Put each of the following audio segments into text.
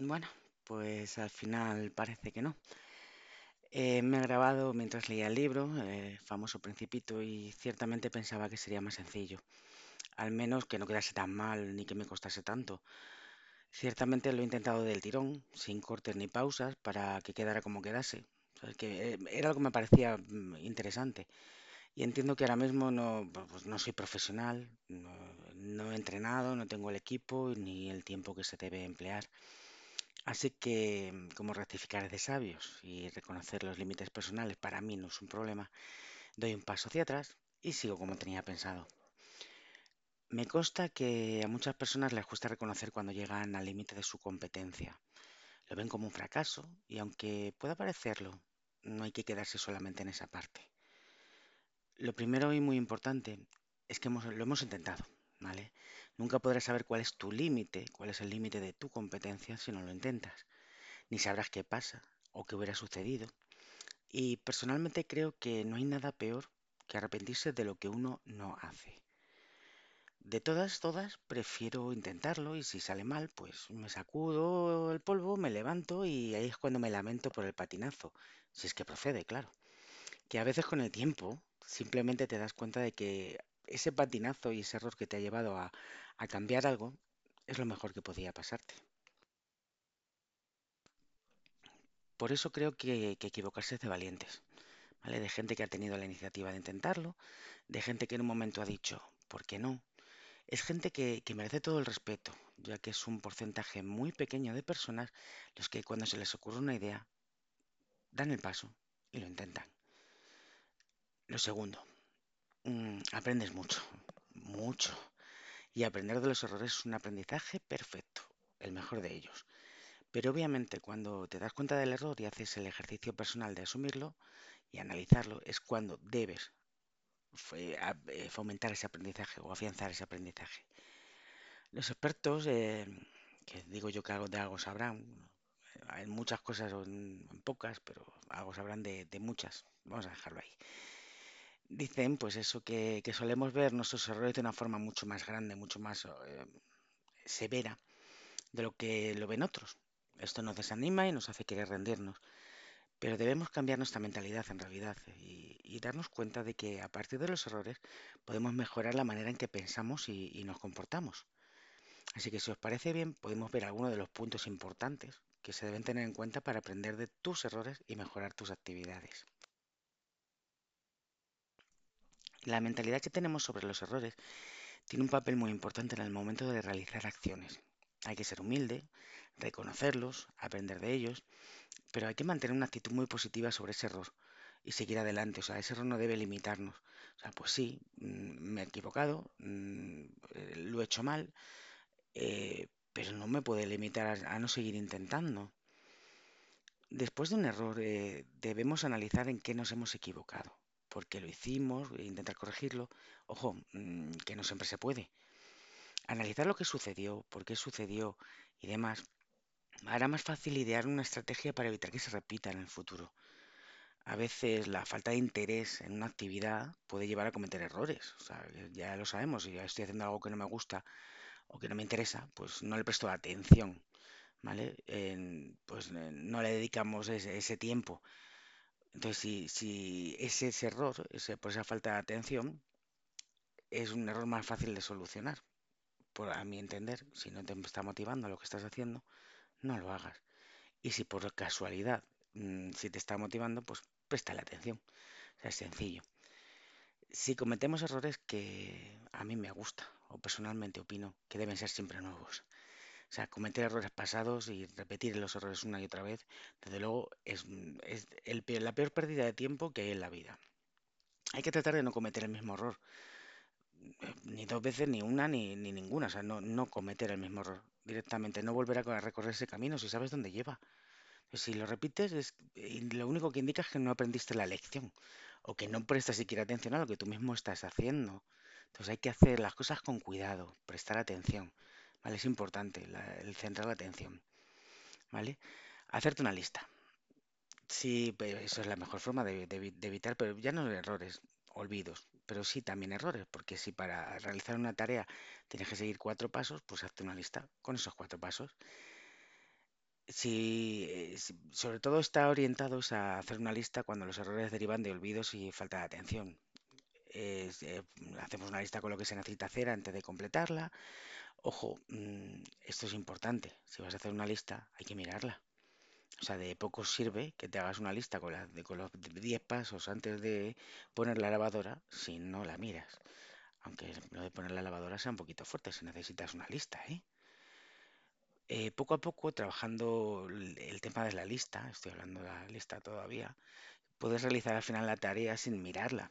Bueno, pues al final parece que no. Eh, me he grabado mientras leía el libro, eh, famoso Principito, y ciertamente pensaba que sería más sencillo. Al menos que no quedase tan mal ni que me costase tanto. Ciertamente lo he intentado del tirón, sin cortes ni pausas, para que quedara como quedase. Que eh, era algo que me parecía mm, interesante. Y entiendo que ahora mismo no, pues no soy profesional, no he entrenado, no tengo el equipo ni el tiempo que se debe emplear. Así que, mm, como rectificar de sabios y reconocer los límites personales para mí no es un problema, doy un paso hacia atrás y sigo como tenía pensado. Me consta que a muchas personas les cuesta reconocer cuando llegan al límite de su competencia. Lo ven como un fracaso y aunque pueda parecerlo, no hay que quedarse solamente en esa parte. Lo primero y muy importante es que hemos- lo hemos intentado, ¿vale? Nunca podrás saber cuál es tu límite, cuál es el límite de tu competencia si no lo intentas. Ni sabrás qué pasa o qué hubiera sucedido. Y personalmente creo que no hay nada peor que arrepentirse de lo que uno no hace. De todas, todas, prefiero intentarlo y si sale mal, pues me sacudo el polvo, me levanto y ahí es cuando me lamento por el patinazo, si es que procede, claro. Que a veces con el tiempo simplemente te das cuenta de que ese patinazo y ese error que te ha llevado a, cambiar algo es lo mejor que podía pasarte. Por eso creo que, que equivocarse es de valientes. ¿vale? De gente que ha tenido la iniciativa de intentarlo, de gente que en un momento ha dicho, ¿por qué no? Es gente que merece todo el respeto, ya que es un porcentaje muy pequeño de personas los que cuando se les ocurre una idea, dan el paso y lo intentan. Lo segundo, mm, aprendes mucho, mucho. Y aprender de los errores es un aprendizaje perfecto, el mejor de ellos. Pero obviamente cuando te das cuenta del error y haces el ejercicio personal de asumirlo y analizarlo, es cuando debes eh, fomentar ese aprendizaje o afianzar ese aprendizaje. Los expertos, eh, que digo yo que algo de algo sabrán, hay muchas cosas o en en pocas, pero algo sabrán de, de muchas. Vamos a dejarlo ahí. Dicen, pues eso, que, que solemos ver nuestros errores de una forma mucho más grande, mucho más eh, severa de lo que lo ven otros. Esto nos desanima y nos hace querer rendirnos. Pero debemos cambiar nuestra mentalidad en realidad y, darnos cuenta de que a partir de los errores podemos mejorar la manera en que pensamos y, y nos comportamos. Así que si os parece bien, podemos ver algunos de los puntos importantes que se deben tener en cuenta para aprender de tus errores y mejorar tus actividades. La mentalidad que tenemos sobre los errores tiene un papel muy importante en el momento de realizar acciones. Hay que ser humilde, reconocerlos, aprender de ellos, pero hay que mantener una actitud muy positiva sobre ese error y seguir adelante. O sea, ese error no debe limitarnos. O sea, pues sí, mm, me he equivocado, mm, eh, lo he hecho mal, eh, pero no me puede limitar a, no seguir intentando. Después de un error, eh, debemos analizar en qué nos hemos equivocado, por qué lo hicimos, intentar corregirlo. Ojo, mm, que no siempre se puede. Analizar lo que sucedió, por qué sucedió y demás, hará más fácil idear una estrategia para evitar que se repita en el futuro. A veces la falta de interés en una actividad puede llevar a cometer errores. O sea, ya lo sabemos, si ya estoy haciendo algo que no me gusta o que no me interesa, pues no le presto atención, ¿vale? Pues eh, no le dedicamos ese tiempo. Entonces, si, si ese, error, ese, por esa falta de atención, es un error más fácil de solucionar, por a mi entender, si no te está motivando lo que estás haciendo, no lo hagas. Y si por casualidad, mm, si te está motivando, pues préstale atención. O sea, es sencillo. Si cometemos errores que a mí me gusta, o personalmente opino que deben ser siempre nuevos. O sea, cometer errores pasados y repetir los errores una y otra vez, desde luego es, es el la peor pérdida de tiempo que hay en la vida. Hay que tratar de no cometer el mismo error, eh, ni dos veces, ni una, ni, ni ninguna. O sea, no, no cometer el mismo error directamente, no volver a co- a recorrer ese camino si sabes dónde lleva. Pues Si lo repites, es, lo único que indica es que no aprendiste la lección o que no prestas siquiera atención a lo que tú mismo estás haciendo. Entonces hay que hacer las cosas con cuidado, prestar atención, ¿vale? Es importante el centrar la atención, ¿vale? Hacerte una lista. Sí, eso es la mejor forma de, de evi- de evitar, pero ya no errores, olvidos, pero sí también errores, porque si para realizar una tarea tienes que seguir cuatro pasos, pues hazte una lista con esos cuatro pasos. si, eh, sobre todo está orientados a hacer una lista cuando los errores derivan de olvidos y falta de atención. Eh, hacemos una lista con lo que se necesita hacer antes de completarla. Ojo, mm, esto es importante. Si vas a hacer una lista, hay que mirarla. O sea, de poco sirve que te hagas una lista con, la- de- los 10 pasos antes de poner la lavadora si no la miras. Aunque lo de poner la lavadora sea un poquito fuerte, si necesitas una lista, ¿eh? Eh, poco a poco, trabajando el tema de la lista, estoy hablando de la lista todavía, puedes realizar al final la tarea sin mirarla.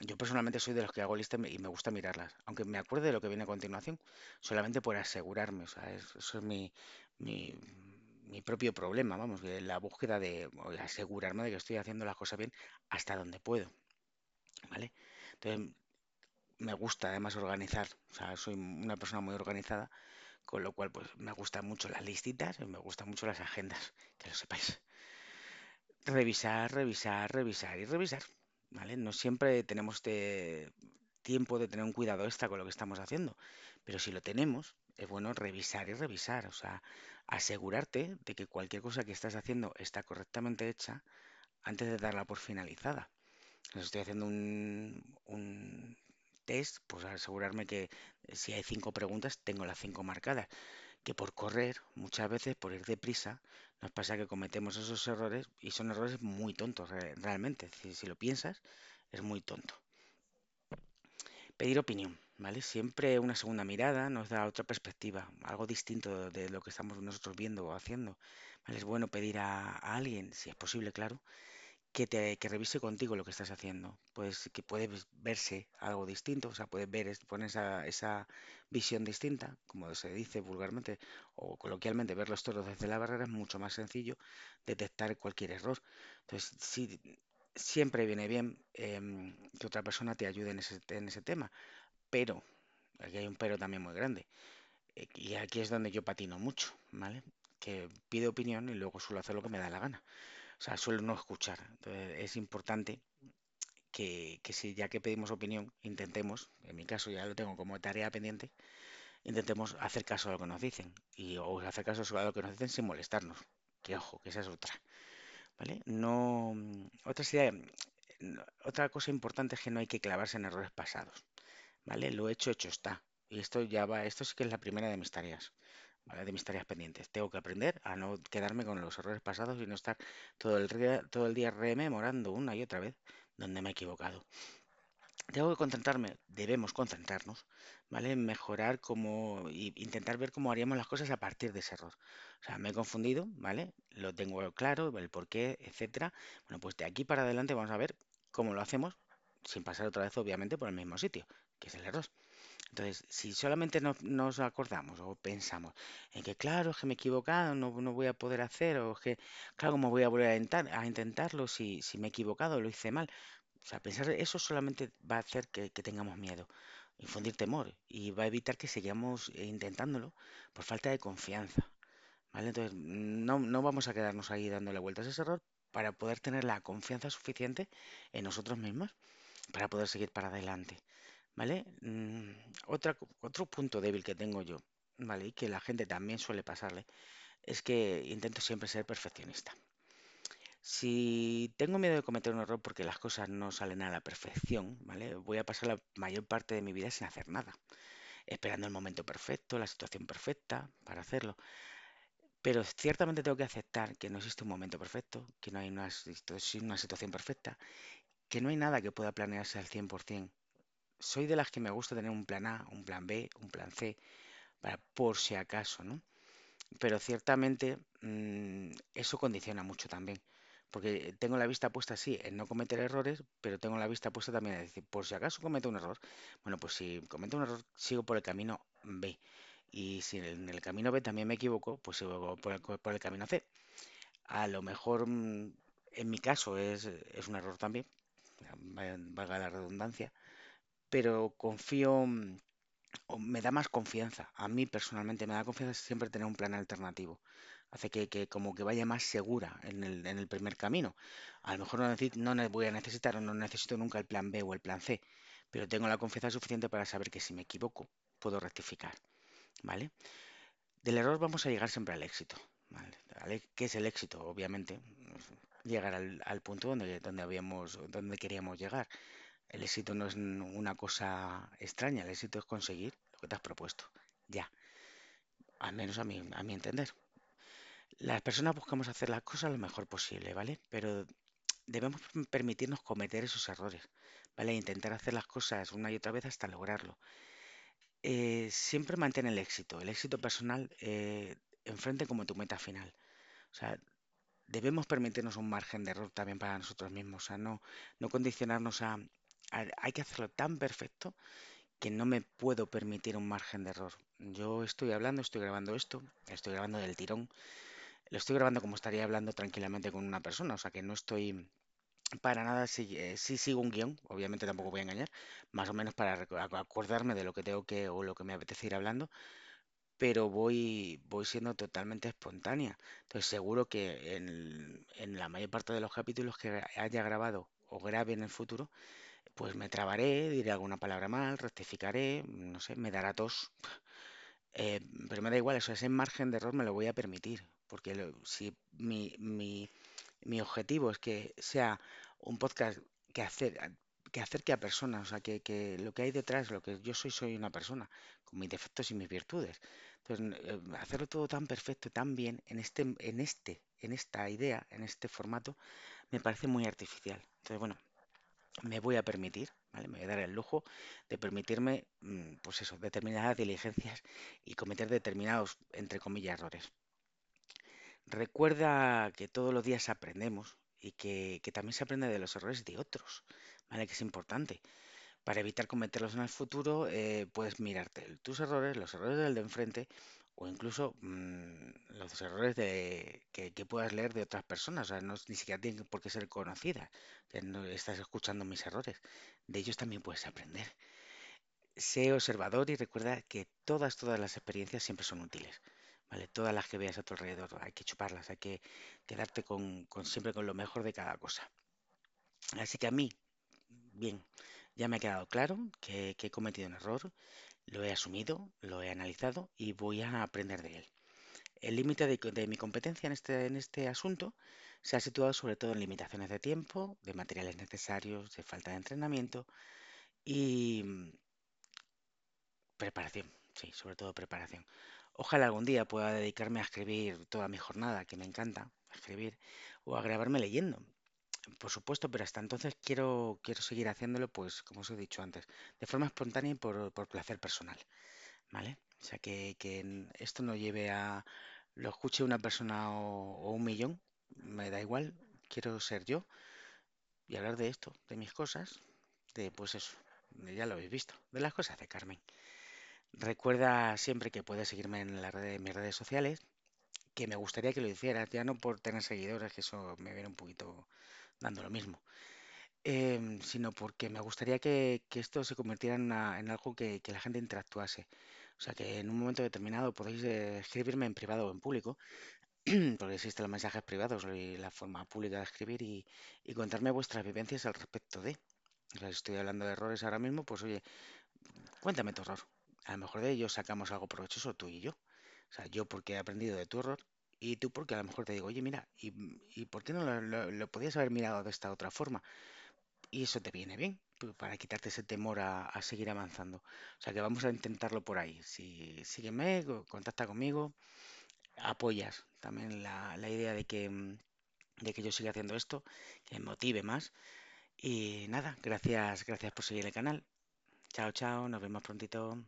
Yo personalmente soy de los que hago listas y me gusta mirarlas, aunque me acuerde de lo que viene a continuación, solamente por asegurarme, o sea, es- eso es mi, mi, mi propio problema, vamos, de la búsqueda de asegurarme de que estoy haciendo las cosas bien hasta donde puedo, ¿vale? Entonces, me gusta además organizar, o sea, soy una persona muy organizada, con lo cual, pues, me gustan mucho las listitas y me gustan mucho las agendas, que lo sepáis. Revisar, revisar, revisar y revisar, ¿vale? No siempre tenemos este tiempo de tener un cuidado extra con lo que estamos haciendo, pero si lo tenemos, es bueno revisar y revisar, o sea, asegurarte de que cualquier cosa que estás haciendo está correctamente hecha antes de darla por finalizada. Estoy haciendo un, un test, pues asegurarme que si hay cinco preguntas, tengo las cinco marcadas que por correr, muchas veces por ir deprisa, nos pasa que cometemos esos errores y son errores muy tontos re- realmente. Si, lo piensas, es muy tonto. Pedir opinión, ¿vale? Siempre una segunda mirada nos da otra perspectiva, algo distinto de lo que estamos nosotros viendo o haciendo. Es bueno pedir a alguien, si es posible, claro, que revise contigo lo que estás haciendo. Pues que puede verse algo distinto, o sea, puedes ver, poner esa, esa visión distinta, como se dice vulgarmente o coloquialmente, ver los toros desde la barrera es mucho más sencillo detectar cualquier error. Entonces, siempre viene bien em, que otra persona te ayude en ese, en ese tema, pero, aquí hay un pero también muy grande, eh, y aquí es donde yo patino mucho, ¿vale? Que pido opinión y luego suelo hacer lo que me da la gana. O sea, suelo no escuchar. Entonces, es importante que, que si ya que pedimos opinión, intentemos, en mi caso ya lo tengo como tarea pendiente, intentemos hacer caso a lo que nos dicen. Y o hacer caso a lo que nos dicen sin molestarnos. Que ojo, que esa es otra. ¿Vale? No. Otra no- otra cosa importante es que no hay que clavarse en errores pasados. ¿Vale? Lo hecho, hecho está. Y esto ya va, esto sí que es la primera de mis tareas. De mis tareas pendientes. Tengo que aprender a no quedarme con los errores pasados y no estar todo el día, todo el día rememorando una y otra vez donde me he equivocado. Tengo que concentrarme, debemos concentrarnos, ¿vale? En mejorar como y intentar ver cómo haríamos las cosas a partir de ese error. O sea, me he confundido, ¿vale? Lo tengo claro, el porqué, etcétera. Bueno, pues de aquí para adelante vamos a ver cómo lo hacemos sin pasar otra vez, obviamente, por el mismo sitio, que es el error. Entonces, si solamente nos, nos acordamos o pensamos en que, claro, es que me he equivocado, no, no voy a poder hacer, o es que, claro, ¿cómo voy a volver a, intentar- a intentarlo si, si me he equivocado, lo hice mal? O sea, pensar eso solamente va a hacer que, que tengamos miedo, infundir temor y va a evitar que sigamos intentándolo por falta de confianza, ¿vale? Entonces, no, no vamos a quedarnos ahí dándole vueltas a ese error para poder tener la confianza suficiente en nosotros mismos para poder seguir para adelante. ¿Vale? Mm, otra, otro punto débil que tengo yo, ¿vale? Y que la gente también suele pasarle, es que intento siempre ser perfeccionista. Si tengo miedo de cometer un error porque las cosas no salen a la perfección, ¿vale? Voy a pasar la mayor parte de mi vida sin hacer nada, esperando el momento perfecto, la situación perfecta para hacerlo. Pero ciertamente tengo que aceptar que no existe un momento perfecto, que no hay una, una situación perfecta, que no hay nada que pueda planearse al 100%. Soy de las que me gusta tener un plan A, un plan B, un plan C, para por si acaso, ¿no? Pero ciertamente mm, eso condiciona mucho también, porque tengo la vista puesta, sí, en no cometer errores, pero tengo la vista puesta también en decir, por si acaso cometo un error, bueno, pues si cometo un error, sigo por el camino B. Y si en el camino B también me equivoco, pues sigo por el, por el camino C. A lo mejor, mm, en mi caso, es, es un error también, valga la redundancia, pero confío, mm, o me da más confianza. A mí personalmente me da confianza siempre tener un plan alternativo. Hace que, como que vaya más segura en el, en el primer camino. A lo mejor no, necesi- no voy a necesitar o no necesito nunca el plan B o el plan C, pero tengo la confianza suficiente para saber que si me equivoco puedo rectificar. ¿Vale? Del error vamos a llegar siempre al éxito. ¿vale? ¿vale? ¿Qué es el éxito? Obviamente, llegar al, al punto donde, donde habíamos, donde queríamos llegar. El éxito no es una cosa extraña, el éxito es conseguir lo que te has propuesto. Ya, al menos a mi, a mi entender. Las personas buscamos hacer las cosas lo mejor posible, ¿vale? Pero debemos permitirnos cometer esos errores, ¿vale? Intentar hacer las cosas una y otra vez hasta lograrlo. Eh, siempre mantén el éxito, el éxito personal eh, enfrente como tu meta final. O sea, debemos permitirnos un margen de error también para nosotros mismos. O sea, no, no condicionarnos a- hay que hacerlo tan perfecto que no me puedo permitir un margen de error. Yo estoy hablando, estoy grabando esto, estoy grabando del tirón, lo estoy grabando como estaría hablando tranquilamente con una persona, o sea que no estoy para nada, si, eh, sí sigo un guion, obviamente tampoco voy a engañar, más o menos para acordarme de lo que tengo que o lo que me apetece ir hablando, pero voy, voy siendo totalmente espontánea. Entonces seguro que en, en la mayor parte de los capítulos que haya grabado o grabe en el futuro, pues me trabaré, diré alguna palabra mal, rectificaré, no sé, me dará tos, eh, pero me da igual, eso, ese margen de error me lo voy a permitir, porque lo- si mi, mi, mi objetivo es que sea un podcast que, hacer, que acerque a personas, o sea, que, que lo que hay detrás, lo que yo soy, soy una persona, con mis defectos y mis virtudes. Entonces, eh, hacerlo todo tan perfecto, tan bien, en este, en este, en esta idea, en este formato, me parece muy artificial. Entonces, bueno, me voy a permitir, ¿vale? Me voy a dar el lujo de permitirme, mm, pues eso, determinadas diligencias y cometer determinados, entre comillas, errores. Recuerda que todos los días aprendemos y que, también se aprende de los errores de otros, ¿vale? Que es importante. Para evitar cometerlos en el futuro, eh, puedes mirarte tus errores, los errores del de enfrente o incluso mm, los errores de, que, puedas leer de otras personas. O sea, no ni siquiera tienen por qué ser conocidas, que no estás escuchando mis errores. De ellos también puedes aprender. Sé observador y recuerda que todas, todas las experiencias siempre son útiles. ¿Vale? Todas las que veas a tu alrededor, hay que chuparlas, hay que quedarte con, con siempre con lo mejor de cada cosa. Así que a mí, bien, ya me ha quedado claro que, he cometido un error, lo he asumido, lo he analizado y voy a aprender de él. El límite de, de mi competencia en este, en este asunto se ha situado sobre todo en limitaciones de tiempo, de materiales necesarios, de falta de entrenamiento y mm, preparación. Sí, sobre todo preparación. Ojalá algún día pueda dedicarme a escribir toda mi jornada, que me encanta escribir, o a grabarme leyendo. Por supuesto, pero hasta entonces quiero, quiero seguir haciéndolo, pues, como os he dicho antes, de forma espontánea y por, por placer personal, ¿vale? O sea, que, que esto no lleve a lo escuche una persona o, un millón, me da igual, quiero ser yo y hablar de esto, de mis cosas, de pues eso, ya lo habéis visto, de las cosas de Carmen. Recuerda siempre que puedes seguirme en las redes, mis redes sociales, que me gustaría que lo hicieras, ya no por tener seguidores, que eso me viene un poquito dando lo mismo em, sino porque me gustaría que, esto se convirtiera en, algo que, la gente interactuase. O sea, que en un momento determinado podéis eh, escribirme en privado o en público, porque existen los mensajes privados y la forma pública de escribir y, contarme vuestras vivencias al respecto de. O si estoy hablando de errores ahora mismo, pues oye, cuéntame tu error. A lo mejor de ello sacamos algo provechoso tú y yo. O sea, yo porque he aprendido de tu error y tú porque a lo mejor te digo, oye, mira, ¿y, y por qué no lo, lo- podías haber mirado de esta otra forma? Y eso te viene bien, pu- para quitarte ese temor a, a seguir avanzando. O sea que vamos a intentarlo por ahí. Si sígueme, co- contacta conmigo, apoyas también la, la idea de que, mm, de que yo siga haciendo esto, que me motive más. Y nada, gracias, gracias por seguir el canal. Chao, chao, nos vemos prontito.